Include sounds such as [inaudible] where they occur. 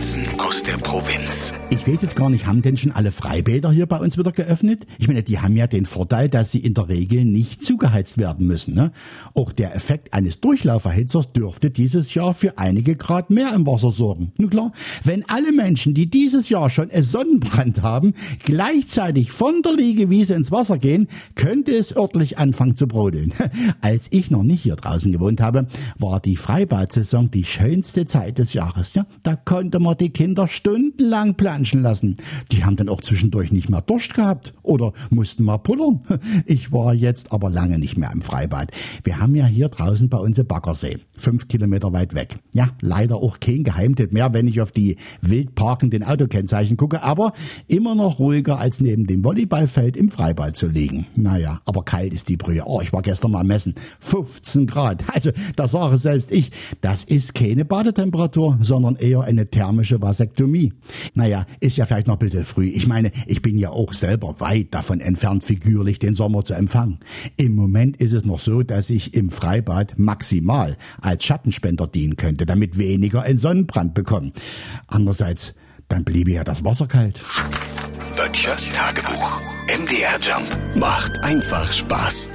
Notizen der Provinz. Ich weiß jetzt gar nicht, haben denn schon alle Freibäder hier bei uns wieder geöffnet? Ich meine, die haben ja den Vorteil, dass sie in der Regel nicht zugeheizt werden müssen. Ne? Auch der Effekt eines Durchlauferhitzers dürfte dieses Jahr für einige Grad mehr im Wasser sorgen. Nun klar, wenn alle Menschen, die dieses Jahr schon es Sonnenbrand haben, gleichzeitig von der Liegewiese ins Wasser gehen, könnte es örtlich anfangen zu brodeln. [laughs] Als ich noch nicht hier draußen gewohnt habe, war die Freibadsaison die schönste Zeit des Jahres. Ja, da konnte man die Kinder stundenlang planschen lassen. Die haben dann auch zwischendurch nicht mehr Durst gehabt oder mussten mal pullern. [laughs] Ich war jetzt aber lange nicht mehr im Freibad. Wir haben ja hier draußen bei uns einen Baggersee, fünf Kilometer weit weg. Ja, leider auch kein Geheimtipp mehr, wenn ich auf die wild parkenden Autokennzeichen gucke, aber immer noch ruhiger als neben dem Volleyballfeld im Freibad zu liegen. Naja, aber kalt ist die Brühe. Oh, ich war gestern mal messen. 15 Grad. [laughs] Also, da sage selbst ich, das ist keine Badetemperatur, sondern eher eine thermische Vasektomie. Naja, ist ja vielleicht noch ein bisschen früh. Ich meine, ich bin ja auch selber weit davon entfernt, figürlich den Sommer zu empfangen. Im Moment ist es noch so, dass ich im Freibad maximal als Schattenspender dienen könnte, damit weniger einen Sonnenbrand bekommen. Andererseits, dann bliebe ja das Wasser kalt. Böttchers Tagebuch. MDR Jump macht einfach Spaß.